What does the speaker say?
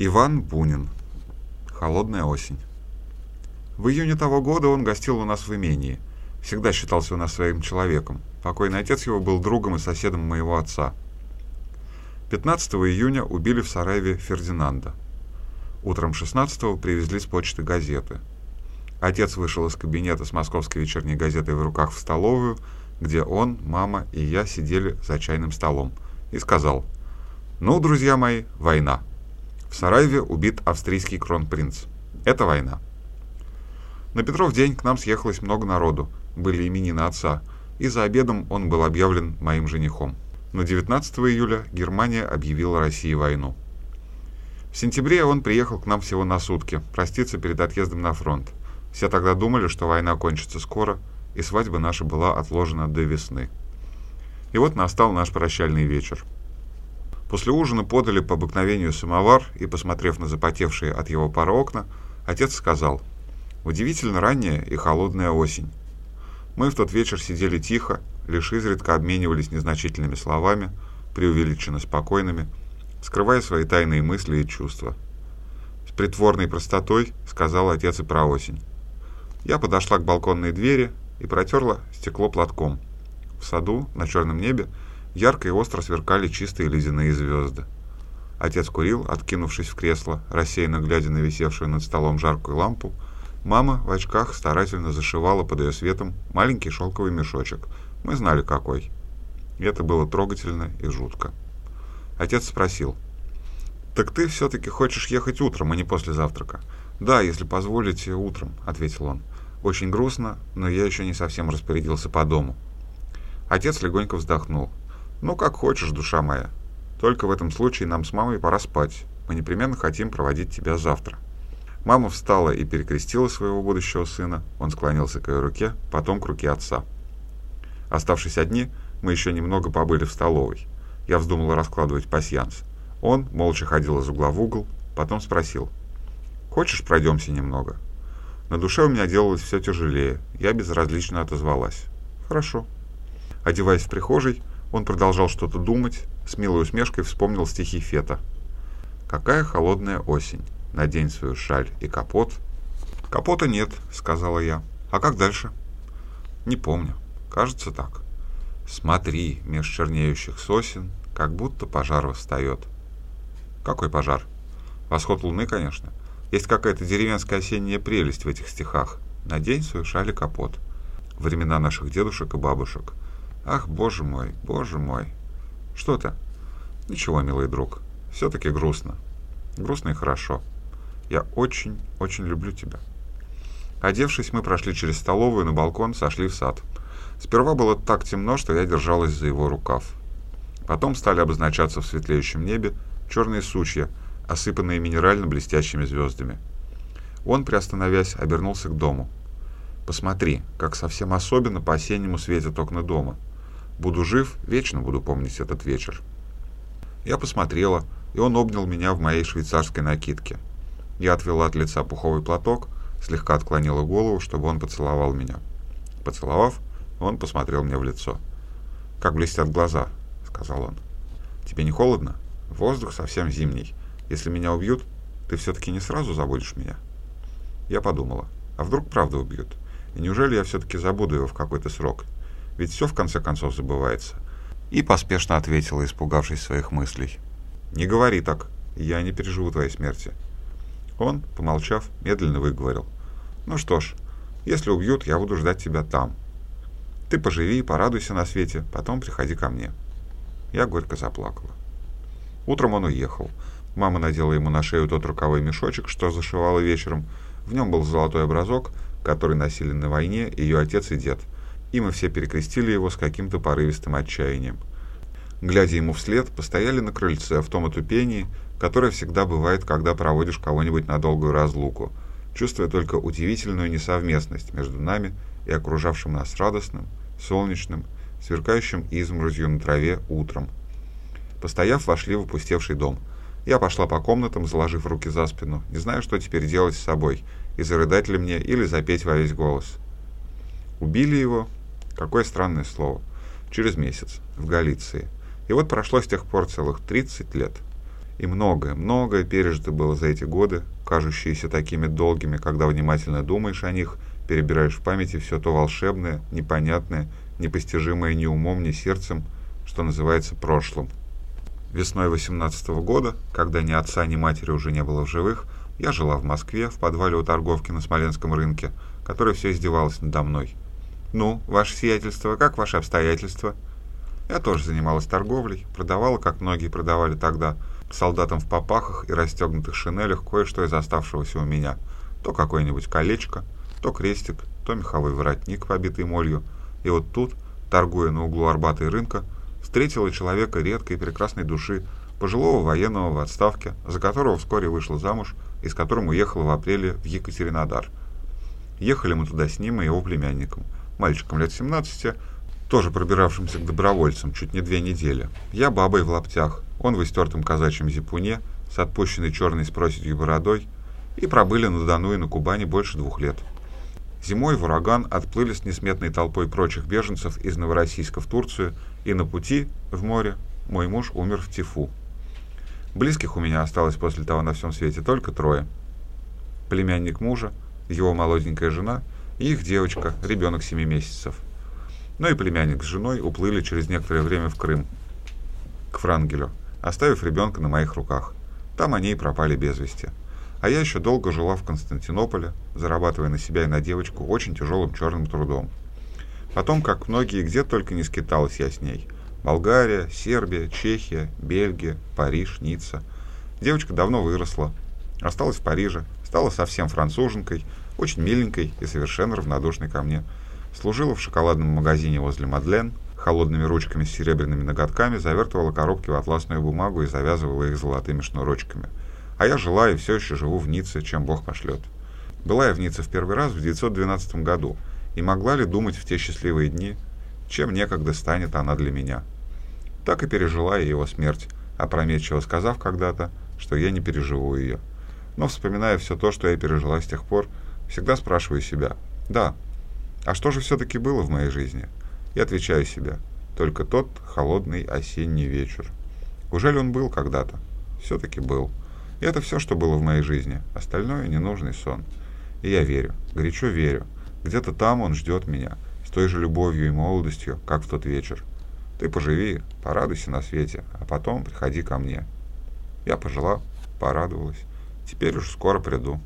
Иван Бунин. Холодная осень. В июне того года он гостил у нас в имении. Всегда считался у нас своим человеком. Покойный отец его был другом и соседом моего отца. 15 июня убили в Сараеве Фердинанда. Утром 16 привезли с почты газеты. Отец вышел из кабинета с московской вечерней газетой в руках в столовую, где он, мама и я сидели за чайным столом, и сказал, «Ну, друзья мои, война». В Сараеве убит австрийский кронпринц. Это война. На Петров день к нам съехалось много народу, были именины отца, и за обедом он был объявлен моим женихом. Но 19 июля Германия объявила России войну. В сентябре он приехал к нам всего на сутки, проститься перед отъездом на фронт. Все тогда думали, что война кончится скоро, и свадьба наша была отложена до весны. И вот настал наш прощальный вечер. После ужина подали по обыкновению самовар, и, посмотрев на запотевшие от его пара окна, отец сказал, «Удивительно ранняя и холодная осень». Мы в тот вечер сидели тихо, лишь изредка обменивались незначительными словами, преувеличенно спокойными, скрывая свои тайные мысли и чувства. С притворной простотой сказал отец и про осень. Я подошла к балконной двери и протерла стекло платком. В саду, на черном небе, Ярко и остро сверкали чистые ледяные звезды. Отец курил, откинувшись в кресло, рассеянно глядя на висевшую над столом жаркую лампу. Мама в очках старательно зашивала под ее светом маленький шелковый мешочек. Мы знали, какой. Это было трогательно и жутко. Отец спросил. «Так ты все-таки хочешь ехать утром, а не после завтрака?» «Да, если позволите, утром», — ответил он. «Очень грустно, но я еще не совсем распорядился по дому». Отец легонько вздохнул. «Ну, как хочешь, душа моя. Только в этом случае нам с мамой пора спать. Мы непременно хотим проводить тебя завтра». Мама встала и перекрестила своего будущего сына. Он склонился к ее руке, потом к руке отца. Оставшись одни, мы еще немного побыли в столовой. Я вздумала раскладывать пасьянс. Он молча ходил из угла в угол, потом спросил. «Хочешь, пройдемся немного?» На душе у меня делалось все тяжелее. Я безразлично отозвалась. «Хорошо». Одеваясь в прихожей, он продолжал что-то думать, с милой усмешкой вспомнил стихи Фета. «Какая холодная осень! Надень свою шаль и капот». «Капота нет», — сказала я. «А как дальше?» «Не помню. Кажется, так». «Смотри, меж чернеющих сосен, как будто пожар восстает». «Какой пожар?» «Восход луны, конечно. Есть какая-то деревенская осенняя прелесть в этих стихах. Надень свою шаль и капот». Времена наших дедушек и бабушек — Ах, боже мой, боже мой. Что то Ничего, милый друг. Все-таки грустно. Грустно и хорошо. Я очень, очень люблю тебя. Одевшись, мы прошли через столовую на балкон, сошли в сад. Сперва было так темно, что я держалась за его рукав. Потом стали обозначаться в светлеющем небе черные сучья, осыпанные минерально блестящими звездами. Он, приостановясь, обернулся к дому. «Посмотри, как совсем особенно по-осеннему светят окна дома. Буду жив, вечно буду помнить этот вечер. Я посмотрела, и он обнял меня в моей швейцарской накидке. Я отвела от лица пуховый платок, слегка отклонила голову, чтобы он поцеловал меня. Поцеловав, он посмотрел мне в лицо. «Как блестят глаза», — сказал он. «Тебе не холодно? Воздух совсем зимний. Если меня убьют, ты все-таки не сразу забудешь меня?» Я подумала, а вдруг правда убьют? И неужели я все-таки забуду его в какой-то срок? Ведь все в конце концов забывается. И поспешно ответила, испугавшись своих мыслей. «Не говори так, я не переживу твоей смерти». Он, помолчав, медленно выговорил. «Ну что ж, если убьют, я буду ждать тебя там. Ты поживи, порадуйся на свете, потом приходи ко мне». Я горько заплакала. Утром он уехал. Мама надела ему на шею тот рукавой мешочек, что зашивала вечером. В нем был золотой образок, который носили на войне ее отец и дед – и мы все перекрестили его с каким-то порывистым отчаянием. Глядя ему вслед, постояли на крыльце в том отупении, которое всегда бывает, когда проводишь кого-нибудь на долгую разлуку, чувствуя только удивительную несовместность между нами и окружавшим нас радостным, солнечным, сверкающим изморозью на траве утром. Постояв, вошли в опустевший дом. Я пошла по комнатам, заложив руки за спину, не знаю, что теперь делать с собой, и зарыдать ли мне, или запеть во весь голос. Убили его, Какое странное слово. Через месяц, в Галиции. И вот прошло с тех пор целых 30 лет. И многое, многое пережито было за эти годы, кажущиеся такими долгими, когда внимательно думаешь о них, перебираешь в памяти все то волшебное, непонятное, непостижимое ни умом, ни сердцем, что называется прошлым. Весной 18 года, когда ни отца, ни матери уже не было в живых, я жила в Москве, в подвале у торговки на Смоленском рынке, которая все издевалась надо мной. «Ну, ваше сиятельство, как ваши обстоятельства?» Я тоже занималась торговлей, продавала, как многие продавали тогда, солдатам в попахах и расстегнутых шинелях кое-что из оставшегося у меня. То какое-нибудь колечко, то крестик, то меховой воротник, побитый молью. И вот тут, торгуя на углу Арбата и рынка, встретила человека редкой и прекрасной души, пожилого военного в отставке, за которого вскоре вышла замуж и с которым уехала в апреле в Екатеринодар. Ехали мы туда с ним и его племянником, мальчиком лет 17, тоже пробиравшимся к добровольцам чуть не две недели. Я бабой в лаптях, он в истертом казачьем зипуне, с отпущенной черной с проседью бородой, и пробыли на Дону и на Кубани больше двух лет. Зимой в ураган отплыли с несметной толпой прочих беженцев из Новороссийска в Турцию, и на пути в море мой муж умер в Тифу. Близких у меня осталось после того на всем свете только трое. Племянник мужа, его молоденькая жена и их девочка, ребенок семи месяцев. Ну и племянник с женой уплыли через некоторое время в Крым, к Франгелю, оставив ребенка на моих руках. Там они и пропали без вести. А я еще долго жила в Константинополе, зарабатывая на себя и на девочку очень тяжелым черным трудом. Потом, как многие, где только не скиталась я с ней. Болгария, Сербия, Чехия, Бельгия, Париж, Ницца. Девочка давно выросла, осталась в Париже, стала совсем француженкой, очень миленькой и совершенно равнодушной ко мне. Служила в шоколадном магазине возле Мадлен, холодными ручками с серебряными ноготками завертывала коробки в атласную бумагу и завязывала их золотыми шнурочками. А я жила и все еще живу в Ницце, чем Бог пошлет. Была я в Ницце в первый раз в 1912 году, и могла ли думать в те счастливые дни, чем некогда станет она для меня. Так и пережила я его смерть, опрометчиво сказав когда-то, что я не переживу ее. Но вспоминая все то, что я пережила с тех пор, всегда спрашиваю себя, да, а что же все-таки было в моей жизни? И отвечаю себе, только тот холодный осенний вечер. Уже ли он был когда-то? Все-таки был. И это все, что было в моей жизни. Остальное — ненужный сон. И я верю, горячо верю. Где-то там он ждет меня, с той же любовью и молодостью, как в тот вечер. Ты поживи, порадуйся на свете, а потом приходи ко мне. Я пожила, порадовалась. Теперь уж скоро приду.